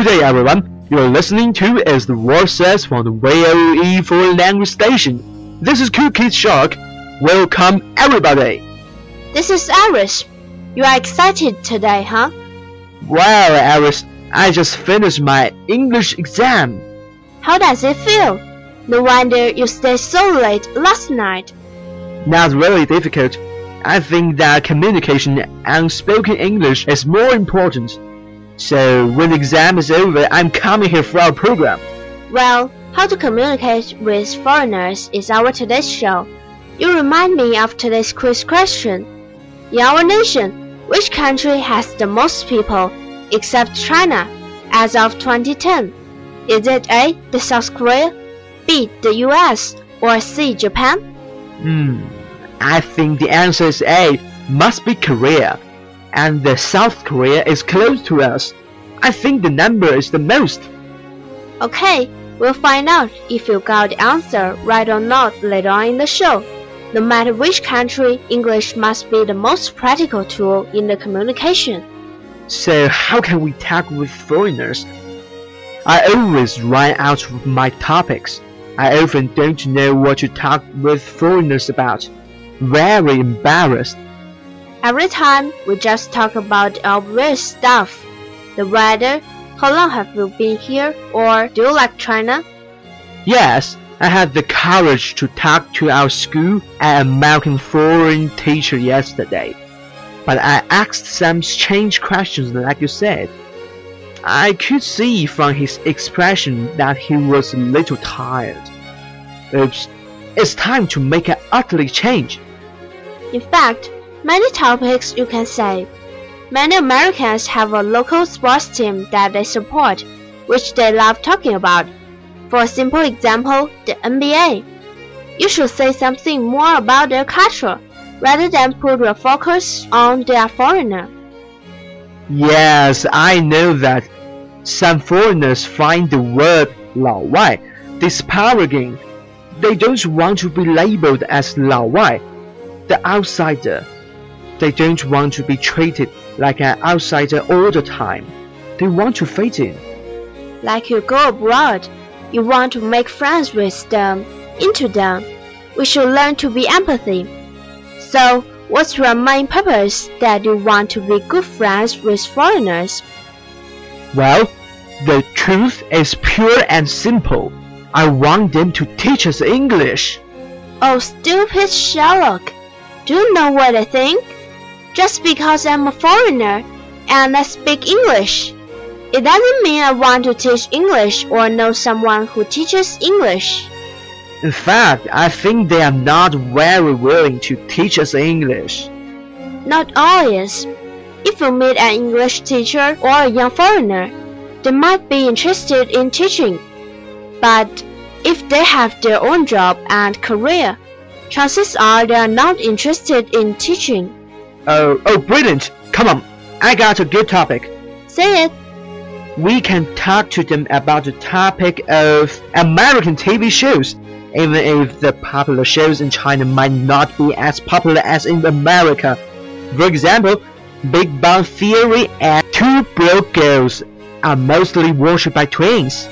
Good day, everyone. You're listening to As the World Says from the VOE Foreign Language Station. This is Cool Kid Shark. Welcome, everybody. This is Iris. You are excited today, huh? Well, Iris, I just finished my English exam. How does it feel? No wonder you stayed so late last night. Not really difficult. I think that communication and spoken English is more important. So when the exam is over, I'm coming here for our program. Well, how to communicate with foreigners is our today's show. You remind me of today's quiz question. In our nation, which country has the most people, except China, as of 2010? Is it A, the South Korea, B, the US, or C, Japan? Hmm. I think the answer is A. Must be Korea. And the South Korea is close to us. I think the number is the most. Okay, we'll find out if you got the answer right or not later on in the show. No matter which country, English must be the most practical tool in the communication. So how can we talk with foreigners? I always run out of my topics. I often don't know what to talk with foreigners about. Very embarrassed. Every time we just talk about obvious stuff. The weather, how long have you been here, or do you like China? Yes, I had the courage to talk to our school and American foreign teacher yesterday. But I asked some strange questions like you said. I could see from his expression that he was a little tired. Oops, it's time to make an utterly change. In fact, many topics you can say. Many Americans have a local sports team that they support, which they love talking about. For a simple example, the NBA. You should say something more about their culture, rather than put your focus on their foreigner. Yes, I know that. Some foreigners find the word 老外 disparaging. They don't want to be labeled as 老外, the outsider. They don't want to be treated like an outsider all the time. They want to fit in. Like you go abroad, you want to make friends with them, into them. We should learn to be empathy. so, what's your main purpose that you want to be good friends with foreigners? Well, the truth is pure and simple. I want them to teach us English. Oh, stupid Sherlock! Do you know what I think? Just because I'm a foreigner and I speak English, it doesn't mean I want to teach English or know someone who teaches English. In fact, I think they are not very willing to teach us English. Not always. If you meet an English teacher or a young foreigner, they might be interested in teaching. But if they have their own job and career, chances are they are not interested in teaching. Oh, oh, brilliant! Come on, I got a good topic. Say it. we can talk to them about the topic of American TV shows, even if the popular shows in China might not be as popular as in America. For example, Big Bang Theory and Two Broke Girls are mostly watched by twins.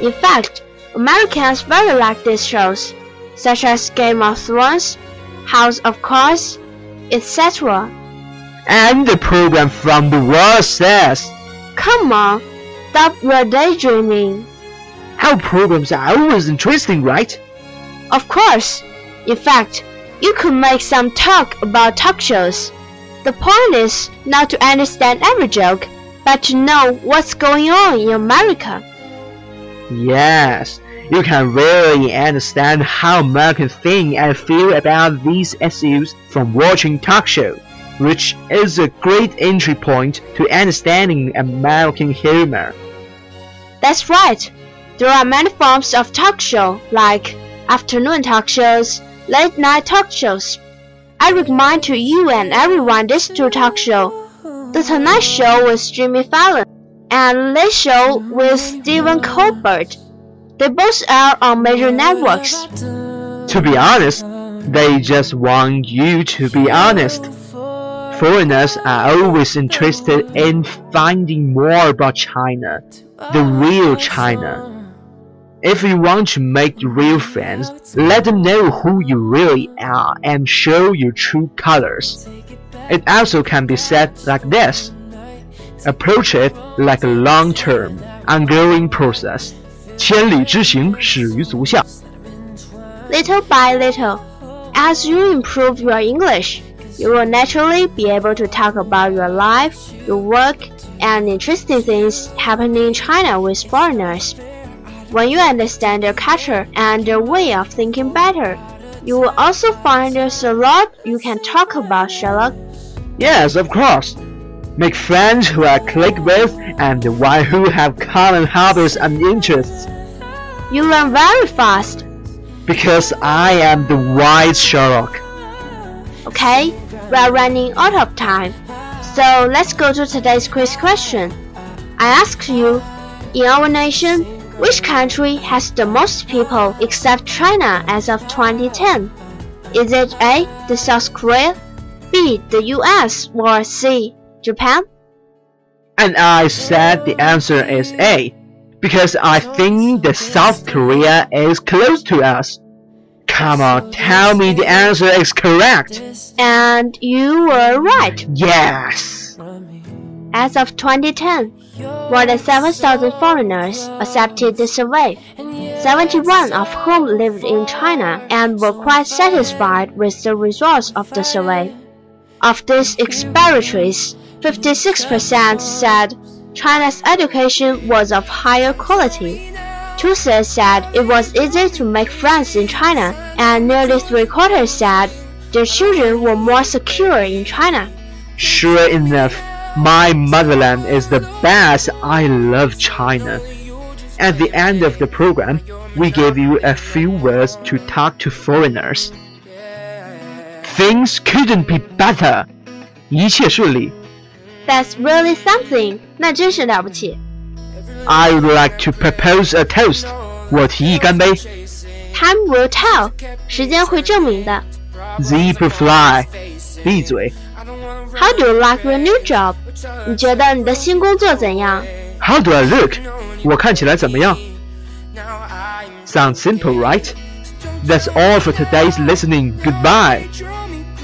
In fact, Americans very like these shows, such as Game of Thrones, House of Cards, etc. And the program from the world says, Come on, stop your daydreaming. Our programs are always interesting, right? Of course. In fact, you could make some talk about talk shows. The point is not to understand every joke, but to know what's going on in America. Yes, you can really understand how Americans think and feel about these issues from watching talk shows, which is a great entry point to understanding American humor. That's right. There are many forms of talk show, like afternoon talk shows, late night talk shows. I recommend to you and everyone this two talk show. The Tonight Show with Jimmy Fallon and Late Show with Stephen Colbert. They both air on major networks. To be honest, they just want you to be honest. Foreigners are always interested in finding more about China, the real China. If you want to make real friends, let them know who you really are and show your true colors. It also can be said like this. Approach it like a long-term, ongoing process. 千里之行，始于足下。 Little by little, as you improve your English, you will naturally be able to talk about your life, your work, and interesting things happening in China with foreigners. When you understand their culture and their way of thinking better, you will also find there's a lot you can talk about, Sherlock. Yes, of course. Make friends who are click with and one who have common hobbies and interests. You learn very fast. Because I am the wise Sherlock. Okay, we are running out of time. So let's go to today's quiz question. I ask you, in our nation, which country has the most people except China as of 2010? Is it A, the South Korea, B, the US, or C, Japan? And I said the answer is A. Because I think the South Korea is close to us. Come on, tell me the answer is correct. And you were right. Yes. As of 2010, more than 7,000 foreigners accepted the survey, 71 of whom lived in China and were quite satisfied with the results of the survey. Of these expatriates, 56% said China's education was of higher quality. Two-thirds said it was easy to make friends in China, and nearly three-quarters said their children were more secure in China. Sure enough, my motherland is the best. I love China. At the end of the program, we gave you a few words to talk to foreigners. Things couldn't be better. 一切顺利。 That's really something. 那真是了不起。 I would like to propose a toast. 我提议干杯。 Time will tell. 时间会证明的。 Zebrafly，闭嘴。 How do you like your new job? 你觉得你的新工作怎样？How do I look? 我看起来怎么样？Sounds simple, right? That's all for today's listening. Goodbye.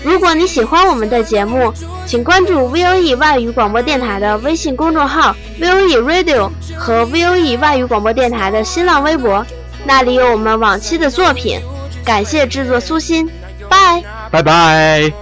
如果你喜欢我们的节目，请关注 VOE 外语广播电台的微信公众号 VOE Radio 和 VOE 外语广播电台的新浪微博，那里有我们往期的作品。感谢制作苏欣，拜。Bye bye.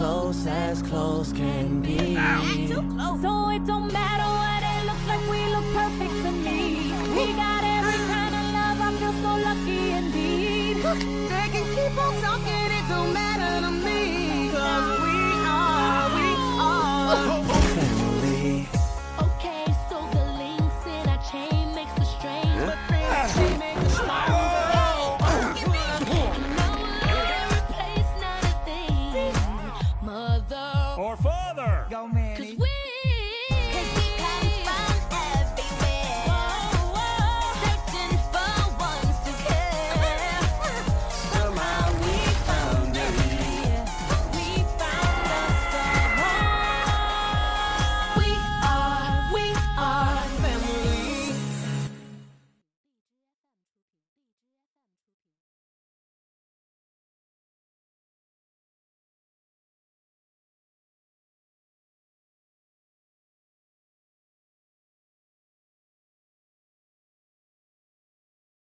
close as close can be. So it don't matter what it looks like, we look perfect to me. We got